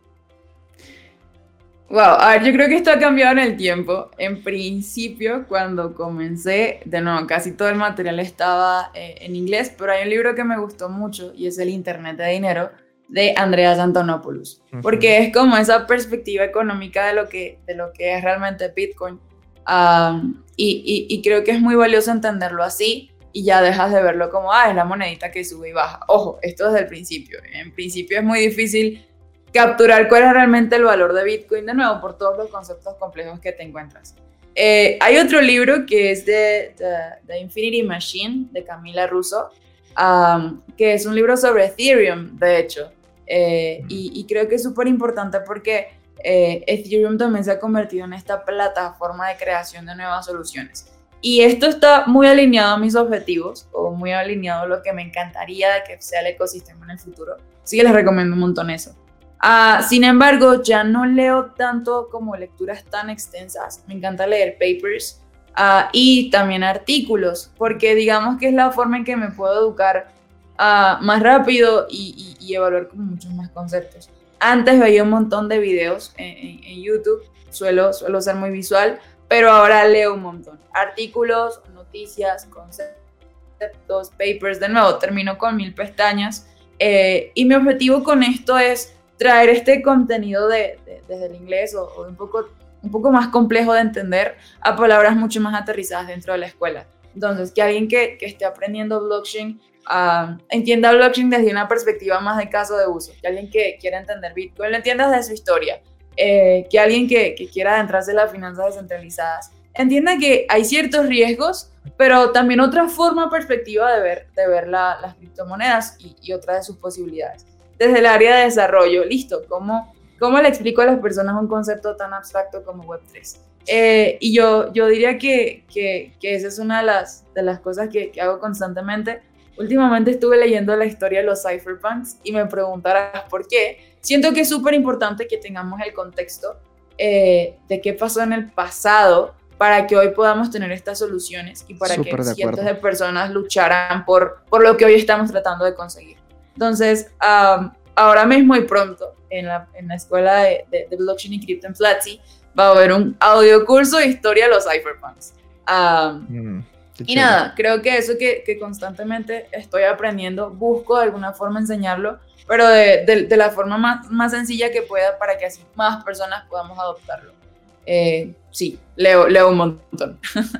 Wow, a ver, yo creo que esto ha cambiado en el tiempo. En principio, cuando comencé, de nuevo, casi todo el material estaba eh, en inglés, pero hay un libro que me gustó mucho y es El Internet de Dinero de Andreas Antonopoulos, porque es como esa perspectiva económica de lo que, de lo que es realmente Bitcoin y, creo que es muy valioso entenderlo así y ya dejas de verlo como, ah, es la monedita que sube y baja. Ojo, esto desde el principio. En principio es muy difícil capturar cuál es realmente el valor de Bitcoin, de nuevo, por todos los conceptos complejos que te encuentras. Eh, hay otro libro que es de The Infinity Machine, de Camila Russo, que es un libro sobre Ethereum, de hecho. Eh, y, y, creo que es súper importante porque eh, Ethereum también se ha convertido en esta plataforma de creación de nuevas soluciones. Y esto está muy alineado a mis objetivos o muy alineado a lo que me encantaría que sea el ecosistema en el futuro. Así que les recomiendo un montón eso. Ah, sin embargo, ya no leo tanto como lecturas tan extensas. Me encanta leer papers ah, y también artículos, porque digamos que es la forma en que me puedo educar ah, más rápido y, y, y evaluar como muchos más conceptos. Antes veía un montón de videos en, YouTube, suelo, suelo ser muy visual, pero ahora leo un montón. Artículos, noticias, conceptos, papers, de nuevo, termino con mil pestañas. Eh, y mi objetivo con esto es traer este contenido de, desde el inglés o, un, poco, un poco más complejo de entender a palabras mucho más aterrizadas dentro de la escuela. Entonces, que alguien que, que esté aprendiendo blockchain entienda blockchain desde una perspectiva más de caso de uso, que alguien que quiera entender Bitcoin lo entienda desde su historia, eh, que alguien que, que, quiera adentrarse en las finanzas descentralizadas entienda que hay ciertos riesgos, pero también otra forma perspectiva de ver, de ver las criptomonedas y, y otra de sus posibilidades. Desde el área de desarrollo, listo, ¿cómo, cómo le explico a las personas un concepto tan abstracto como Web3? Eh, y yo, yo diría que, que, que, esa es una de las, de las cosas que, que hago constantemente Últimamente estuve leyendo la historia de los cypherpunks y me preguntarás por qué. Siento que es súper importante que tengamos el contexto eh, de qué pasó en el pasado para que hoy podamos tener estas soluciones y para que cientos de personas lucharan por, por lo que hoy estamos tratando de conseguir. Entonces, ahora mismo y pronto en la, en la escuela de, de, blockchain y crypto en Platzi va a haber un audio curso de historia de los cypherpunks. Um, y nada, creo que eso que, que, constantemente estoy aprendiendo, busco de alguna forma enseñarlo, pero de, de, la forma más, más, sencilla que pueda para que así más personas podamos adoptarlo. Eh, sí, leo, leo un montón.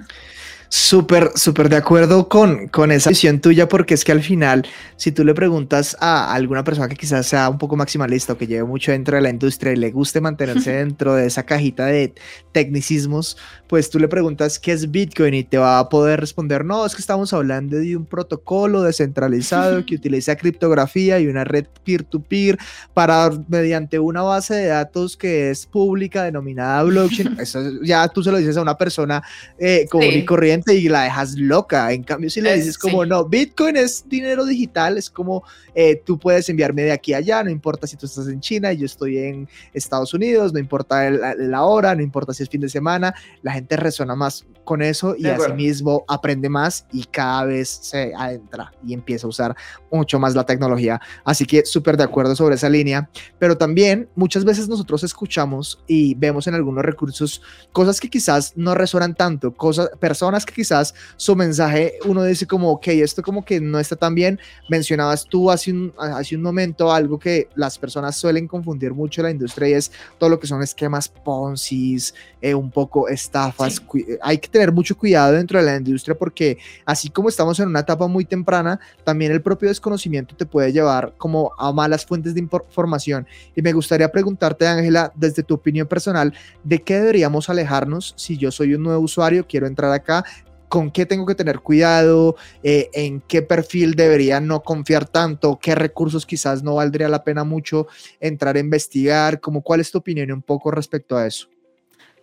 Súper, súper de acuerdo con, con esa visión tuya, porque es que al final, si tú le preguntas a alguna persona que quizás sea un poco maximalista o que lleve mucho dentro de la industria y le guste mantenerse dentro de esa cajita de tecnicismos, pues tú le preguntas qué es Bitcoin y te va a poder responder, no, es que estamos hablando de un protocolo descentralizado que utiliza criptografía y una red peer-to-peer para, mediante una base de datos que es pública denominada blockchain. Eso ya tú se lo dices a una persona eh, común y corriente y la dejas loca. En cambio, si le dices como, no, Bitcoin es dinero digital, es como eh, tú puedes enviarme de aquí a allá, no importa si tú estás en China y yo estoy en Estados Unidos, no importa la hora, no importa si es fin de semana, la gente resuena más con eso y asimismo aprende más y cada vez se adentra y empieza a usar mucho más la tecnología. Así que súper de acuerdo sobre esa línea, pero también muchas veces nosotros escuchamos y vemos en algunos recursos cosas que quizás no resuenan tanto, cosas, personas que quizás su mensaje uno dice como, ok, esto como que no está tan bien. Mencionabas tú hace un, hace un momento algo que las personas suelen confundir mucho en la industria y es todo lo que son esquemas Ponzi, eh, un poco estafas. Hay que tener mucho cuidado dentro de la industria porque así como estamos en una etapa muy temprana, también el propio desconocimiento te puede llevar como a malas fuentes de información. Y me gustaría preguntarte, Ángela, desde tu opinión personal, ¿de qué deberíamos alejarnos si yo soy un nuevo usuario, quiero entrar acá con qué tengo que tener cuidado, eh, en qué perfil debería no confiar tanto, qué recursos quizás no valdría la pena mucho entrar a investigar, como cuál es tu opinión un poco respecto a eso.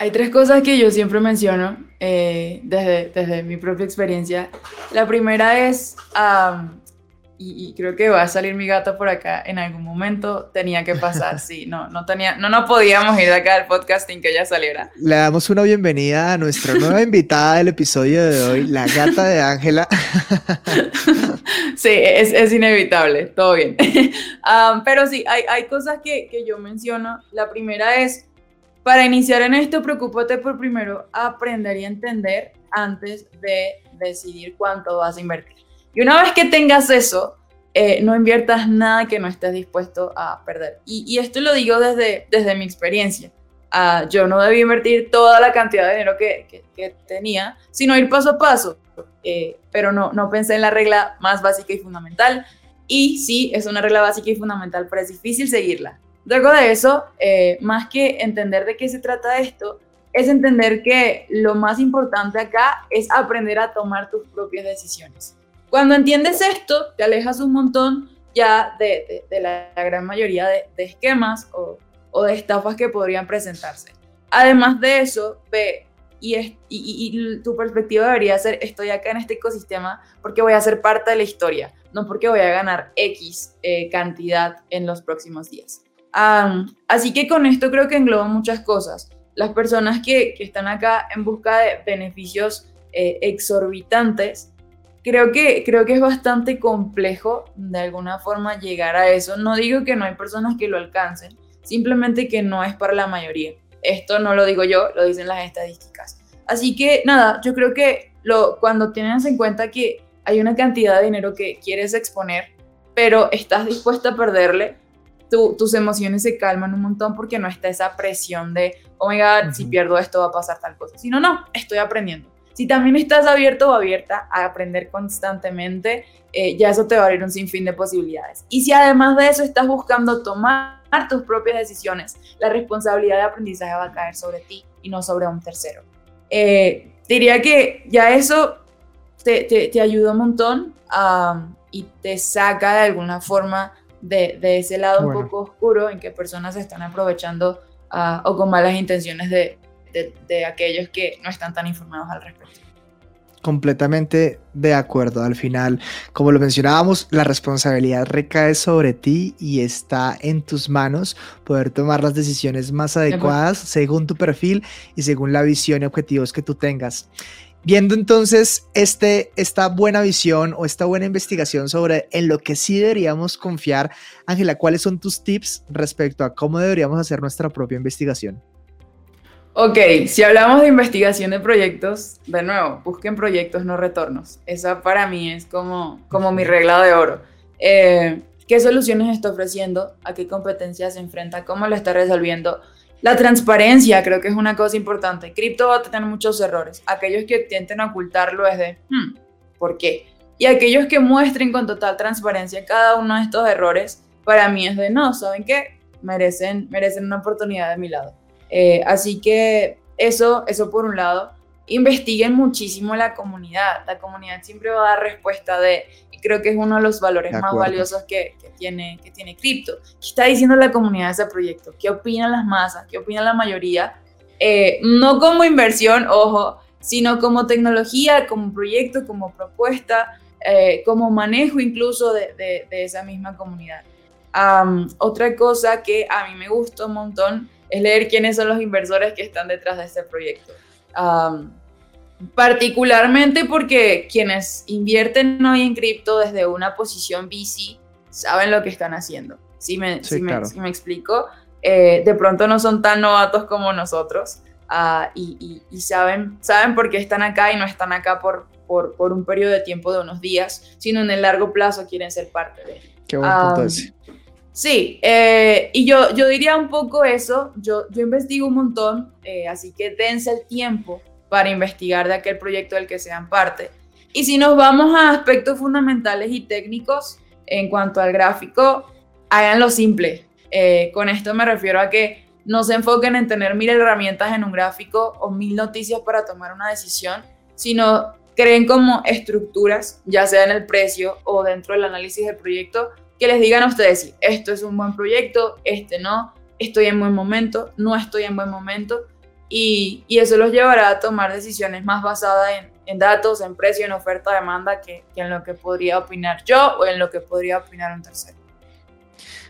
Hay tres cosas que yo siempre menciono eh, desde, desde mi propia experiencia. La primera es y, creo que va a salir mi gato por acá en algún momento, tenía que pasar, sí, no, no tenía, no nos podíamos ir de acá al podcasting que ella saliera. Le damos una bienvenida a nuestra nueva invitada del episodio de hoy, la gata de Ángela. sí, es, es, inevitable, todo bien. Um, pero sí, hay, hay cosas que, que yo menciono. La primera es, para iniciar en esto, preocúpate por primero aprender y entender antes de decidir cuánto vas a invertir. Y una vez que tengas eso, eh, no inviertas nada que no estés dispuesto a perder. Y, esto lo digo desde, desde mi experiencia. Ah, yo no debí invertir toda la cantidad de dinero que, tenía, sino ir paso a paso. Eh, pero no, no pensé en la regla más básica y fundamental. Y sí, es una regla básica y fundamental, pero es difícil seguirla. Luego de eso, eh, más que entender de qué se trata esto, es entender que lo más importante acá es aprender a tomar tus propias decisiones. Cuando entiendes esto, te alejas un montón ya de, la, gran mayoría de, esquemas o, de estafas que podrían presentarse. Además de eso, ve y, tu perspectiva debería ser, estoy acá en este ecosistema porque voy a ser parte de la historia, no porque voy a ganar X eh, cantidad en los próximos días. Así que con esto creo que engloba muchas cosas. Las personas que, están acá en busca de beneficios eh, exorbitantes creo que, creo que es bastante complejo de alguna forma llegar a eso. No digo que no hay personas que lo alcancen, simplemente que no es para la mayoría. Esto no lo digo yo, lo dicen las estadísticas. Así que nada, yo creo que lo, cuando tienes en cuenta que hay una cantidad de dinero que quieres exponer, pero estás dispuesta a perderle, tus emociones se calman un montón porque no está esa presión de, oh my god, si pierdo esto va a pasar tal cosa. Sino, no, estoy aprendiendo si también estás abierto o abierta a aprender constantemente, eh, ya eso te va a abrir un sinfín de posibilidades. Y si además de eso estás buscando tomar tus propias decisiones, la responsabilidad de aprendizaje va a caer sobre ti y no sobre un tercero. Eh, diría que ya eso te, te, ayuda un montón y te saca de alguna forma de, de ese lado un poco oscuro en que personas se están aprovechando ah, o con malas intenciones de, de, aquellos que no están tan informados al respecto. Completamente de acuerdo. Al final, como lo mencionábamos, la responsabilidad recae sobre ti y está en tus manos poder tomar las decisiones más adecuadas según tu perfil y según la visión y objetivos que tú tengas. Viendo entonces este, esta buena visión o esta buena investigación sobre en lo que sí deberíamos confiar, Ángela, ¿cuáles son tus tips respecto a cómo deberíamos hacer nuestra propia investigación? Ok, si hablamos de investigación de proyectos, de nuevo, busquen proyectos, no retornos. Esa para mí es como, como mi regla de oro. Eh, ¿Qué soluciones está ofreciendo? ¿A qué competencias se enfrenta? ¿Cómo lo está resolviendo? La transparencia creo que es una cosa importante. Cripto va a tener muchos errores. Aquellos que intenten ocultarlo es de, hmm, ¿por qué? Y aquellos que muestren con total transparencia cada uno de estos errores, para mí es de, no, ¿saben qué? Merecen, merecen una oportunidad de mi lado. Eh, así que eso, eso por un lado. Investiguen muchísimo la comunidad. La comunidad siempre va a dar respuesta de, creo que es uno de los valores más valiosos que, tiene, que tiene cripto. ¿Qué está diciendo la comunidad de ese proyecto? ¿Qué opinan las masas? ¿Qué opina la mayoría? Eh, no como inversión, ojo, sino como tecnología, como proyecto, como propuesta, eh, como manejo incluso de, esa misma comunidad. otra cosa que a mí me gusta un montón es leer quiénes son los inversores que están detrás de este proyecto. Particularmente porque quienes invierten hoy en cripto desde una posición VC saben lo que están haciendo. Si me, si me, explico, eh, de pronto no son tan novatos como nosotros ah, y, saben, saben por qué están acá y no están acá por, por, por, un periodo de tiempo de unos días, sino en el largo plazo quieren ser parte de. Qué buen punto Sí, eh, y yo, yo diría un poco eso, yo, yo investigo un montón, eh, así que dense el tiempo para investigar de aquel proyecto del que sean parte. Y si nos vamos a aspectos fundamentales y técnicos en cuanto al gráfico, háganlo simple. Eh, con esto me refiero a que no se enfoquen en tener mil herramientas en un gráfico o mil noticias para tomar una decisión, sino creen como estructuras, ya sea en el precio o dentro del análisis del proyecto, que les digan a ustedes si esto es un buen proyecto, este no, estoy en buen momento, no estoy en buen momento, y, eso los llevará a tomar decisiones más basadas en, datos, en precio, en oferta, demanda, que, que en lo que podría opinar yo o en lo que podría opinar un tercero.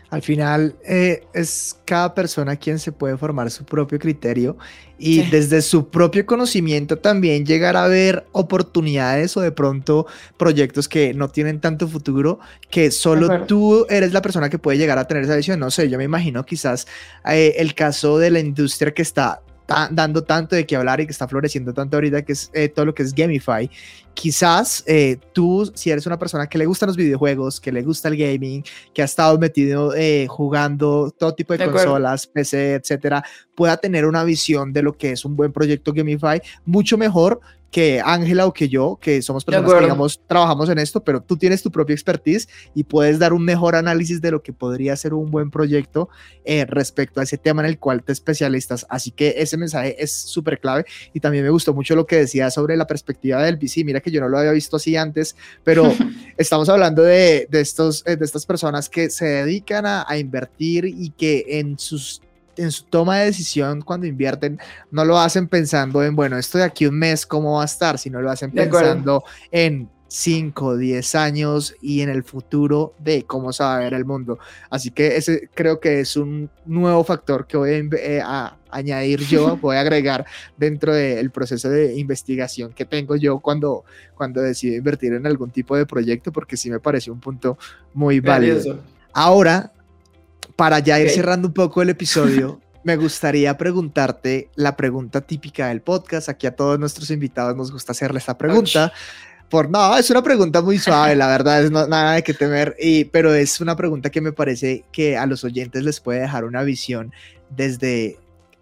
Al final eh, es cada persona quien se puede formar su propio criterio y desde su propio conocimiento también llegar a ver oportunidades o de pronto proyectos que no tienen tanto futuro, que solo tú eres la persona que puede llegar a tener esa visión. No sé, yo me imagino quizás eh, el caso de la industria que está dando tanto de qué hablar y que está floreciendo tanto ahorita, que es eh, todo lo que es Gamify. Quizás eh, tú, si eres una persona que le gustan los videojuegos, que le gusta el gaming, que ha estado metido eh, jugando todo tipo de, consolas, PC, etcétera, pueda tener una visión de lo que es un buen proyecto Gamify mucho mejor que Ángela o que yo, que somos personas que, digamos, trabajamos en esto, pero tú tienes tu propia expertise y puedes dar un mejor análisis de lo que podría ser un buen proyecto eh, respecto a ese tema en el cual te especialistas. Así que ese mensaje es súper clave y también me gustó mucho lo que decía sobre la perspectiva del VC. Mira que yo no lo había visto así antes, pero estamos hablando de, de estos, eh, de estas personas que se dedican a, a invertir y que en sus en su toma de decisión cuando invierten, no lo hacen pensando en, bueno, esto de aquí un mes, ¿cómo va a estar? Sino lo hacen pensando en 5, 10 años y en el futuro de cómo se va a ver el mundo. Así que ese creo que es un nuevo factor que voy a, eh, añadir yo, voy a agregar dentro del proceso de investigación que tengo yo cuando, cuando decido invertir en algún tipo de proyecto, porque sí me pareció un punto muy válido. Ahora, para ya ir cerrando un poco el episodio, me gustaría preguntarte la pregunta típica del podcast. Aquí a todos nuestros invitados nos gusta hacerle esta pregunta. Por no, es una pregunta muy suave, la verdad, es nada de que temer, y, pero es una pregunta que me parece que a los oyentes les puede dejar una visión desde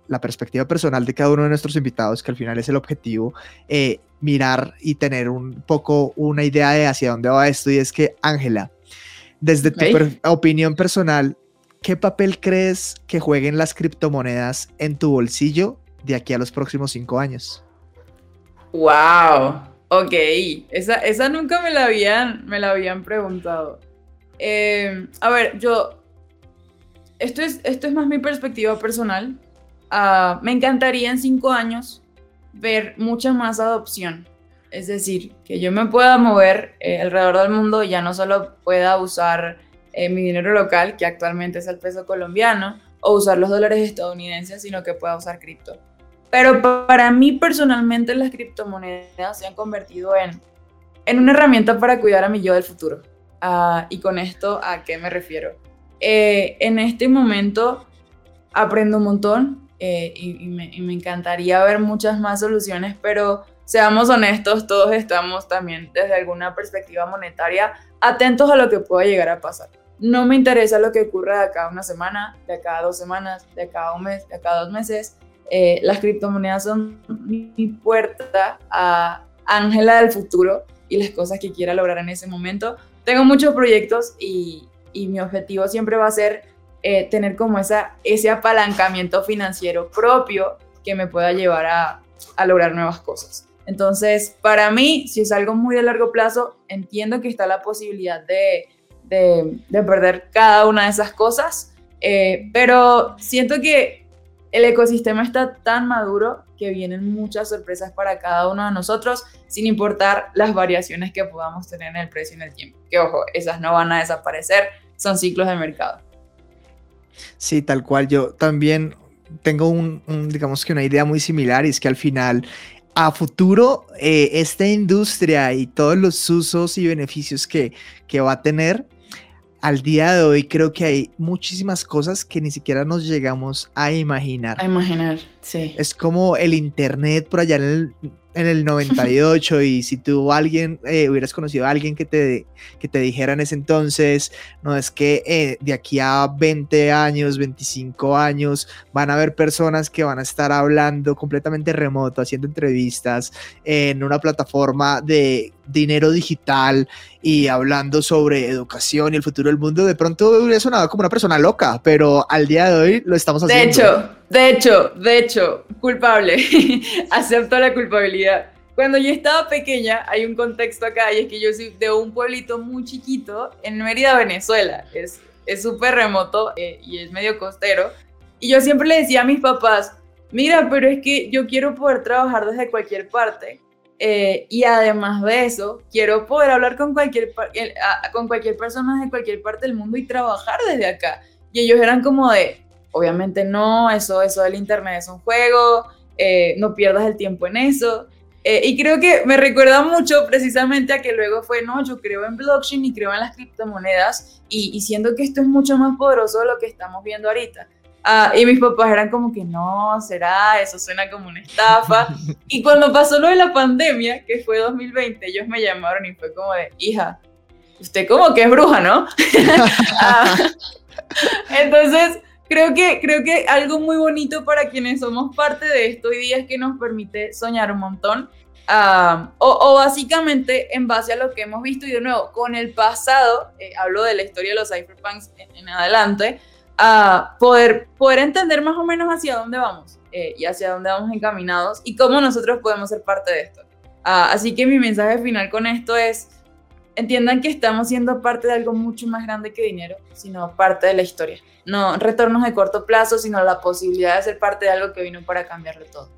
la perspectiva personal de cada uno de nuestros invitados, que al final es el objetivo, eh, mirar y tener un poco una idea de hacia dónde va esto. Y es que, Ángela, desde tu opinión personal, ¿qué papel crees que jueguen las criptomonedas en tu bolsillo de aquí a los próximos cinco años? ¡Wow! Ok, esa, esa nunca me la habían, me la habían preguntado. Em, a ver, yo. Esto es, esto es más mi perspectiva personal. Ah, me encantaría en cinco años ver mucha más adopción. Es decir, que yo me pueda mover eh, alrededor del mundo y ya no solo pueda usar eh, mi dinero local, que actualmente es el peso colombiano, o usar los dólares estadounidenses, sino que pueda usar cripto. Pero para mí personalmente las criptomonedas se han convertido en, en una herramienta para cuidar a mi yo del futuro. Ah, y con esto, ¿a qué me refiero? Eh, en este momento aprendo un montón eh, y, me, y, me, encantaría ver muchas más soluciones, pero seamos honestos, todos estamos también desde alguna perspectiva monetaria atentos a lo que pueda llegar a pasar. No me interesa lo que ocurra de acá a una semana, de acá a dos semanas, de acá a un mes, de acá a dos meses. Eh, las criptomonedas son mi puerta a Ángela del futuro y las cosas que quiera lograr en ese momento. Tengo muchos proyectos y, y mi objetivo siempre va a ser eh, tener como esa, ese apalancamiento financiero propio que me pueda llevar a, a lograr nuevas cosas. Entonces, para mí, si es algo muy de largo plazo, entiendo que está la posibilidad de, de, perder cada una de esas cosas, eh, pero siento que el ecosistema está tan maduro que vienen muchas sorpresas para cada uno de nosotros, sin importar las variaciones que podamos tener en el precio y en el tiempo. Que ojo, esas no van a desaparecer, son ciclos de mercado. Sí, tal cual. Yo también tengo un, digamos que una idea muy similar y es que al final a futuro eh, esta industria y todos los usos y beneficios que, que va a tener al día de hoy creo que hay muchísimas cosas que ni siquiera nos llegamos a imaginar. A imaginar, sí. Es como el internet por allá en el, en el 98 y si tú alguien, eh, hubieras conocido a alguien que te, que te dijera en ese entonces, no es que eh, de aquí a 20 años, 25 años, van a haber personas que van a estar hablando completamente remoto, haciendo entrevistas en una plataforma de dinero digital y hablando sobre educación y el futuro del mundo, de pronto hubiera sonado como una persona loca, pero al día de hoy lo estamos haciendo. De hecho, de hecho, de hecho, culpable. Acepto la culpabilidad. cuando yo estaba pequeña, hay un contexto acá, y es que yo soy de un pueblito muy chiquito en Mérida, Venezuela. Es súper remoto eh, y es medio costero. Y yo siempre le decía a mis papás, mira, pero es que yo quiero poder trabajar desde cualquier parte. Eh, y además de eso, quiero poder hablar con cualquier, con cualquier persona de cualquier parte del mundo y trabajar desde acá. Y ellos eran como de, obviamente no, eso, eso del Internet es un juego, eh, no pierdas el tiempo en eso. Eh, y creo que me recuerda mucho precisamente a que luego fue, no, yo creo en blockchain y creo en las criptomonedas y, y siento que esto es mucho más poderoso de lo que estamos viendo ahorita. Ah, y mis papás eran como que no, será, eso suena como una estafa. y cuando pasó lo de la pandemia, que fue 2020, ellos me llamaron y fue como de, hija, usted como que es bruja, ¿no? Ah, entonces, creo que, creo que algo muy bonito para quienes somos parte de esto hoy día es que nos permite soñar un montón. Ah, o, básicamente en base a lo que hemos visto y de nuevo con el pasado, eh, hablo de la historia de los cypherpunks en, adelante, a poder, poder entender más o menos hacia dónde vamos eh, y hacia dónde vamos encaminados y cómo nosotros podemos ser parte de esto. Ah, así que mi mensaje final con esto es, entiendan que estamos siendo parte de algo mucho más grande que dinero, sino parte de la historia. No retornos de corto plazo, sino la posibilidad de ser parte de algo que vino para cambiarlo todo.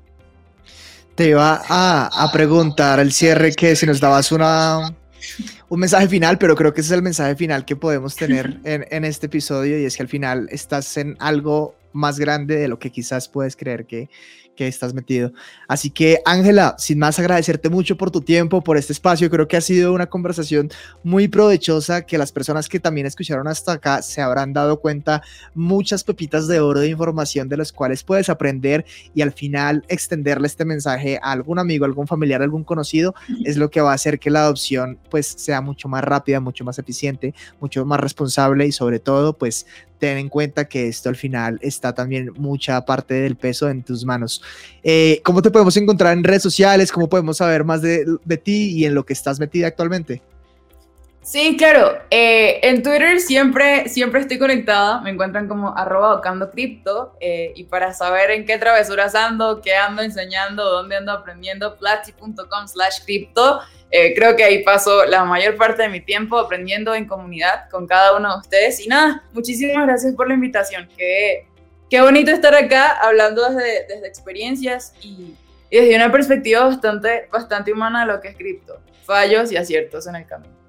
Te iba a, preguntar al cierre que si nos dabas una, un mensaje final, pero creo que ese es el mensaje final que podemos tener en, en, este episodio y es que al final estás en algo más grande de lo que quizás puedes creer que, que estás metido. Así que, Ángela, sin más agradecerte mucho por tu tiempo, por este espacio. Creo que ha sido una conversación muy provechosa, que las personas que también escucharon hasta acá se habrán dado cuenta muchas pepitas de oro de información de las cuales puedes aprender y al final extenderle este mensaje a algún amigo, algún familiar, algún conocido, es lo que va a hacer que la adopción pues sea mucho más rápida, mucho más eficiente, mucho más responsable y sobre todo pues ten en cuenta que esto al final está también mucha parte del peso en tus manos. Eh, ¿Cómo te podemos encontrar en redes sociales? ¿Cómo podemos saber más de, ti y en lo que estás metida actualmente? Sí, claro. Eh, en Twitter siempre, siempre estoy conectada. Me encuentran como arroba. Eh, y para saber en qué travesuras ando, qué ando enseñando, dónde ando aprendiendo, platzi.com slash cripto. Eh, creo que ahí paso la mayor parte de mi tiempo aprendiendo en comunidad con cada uno de ustedes. Y nada, muchísimas gracias por la invitación. Qué, qué bonito estar acá hablando desde, desde experiencias y, y, desde una perspectiva bastante, bastante humana de lo que es cripto. Fallos y aciertos en el camino.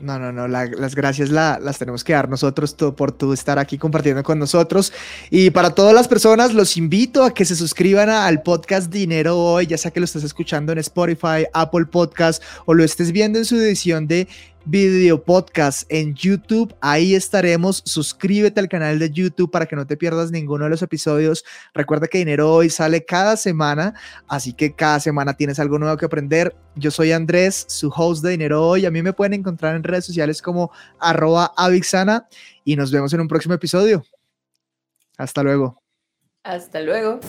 No, no, no, las gracias las tenemos que dar nosotros por tu estar aquí compartiendo con nosotros. Y para todas las personas, los invito a que se suscriban al podcast Dinero Hoy, ya sea que lo estés escuchando en Spotify, Apple Podcast o lo estés viendo en su edición de video podcast en YouTube. Ahí estaremos. Suscríbete al canal de YouTube para que no te pierdas ninguno de los episodios. Recuerda que Dinero Hoy sale cada semana, así que cada semana tienes algo nuevo que aprender. Yo soy Andrés, su host de Dinero Hoy. A mí me pueden encontrar en redes sociales como arroba avixana y nos vemos en un próximo episodio. Hasta luego. Hasta luego.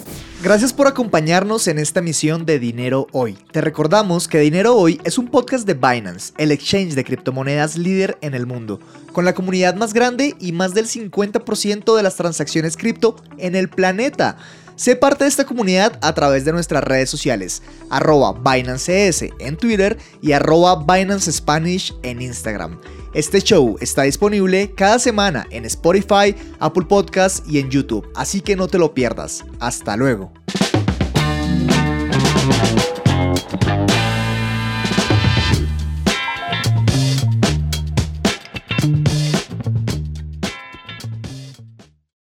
Gracias por acompañarnos en esta misión de Dinero Hoy. Te recordamos que Dinero Hoy es un podcast de Binance, el exchange de criptomonedas líder en el mundo, con la comunidad más grande y más del 50% de las transacciones cripto en el planeta. Sé parte de esta comunidad a través de nuestras redes sociales, arroba BinanceS en Twitter y arroba Binance Spanish en Instagram. Este show está disponible cada semana en Spotify, Apple Podcasts y en YouTube, así que no te lo pierdas. Hasta luego.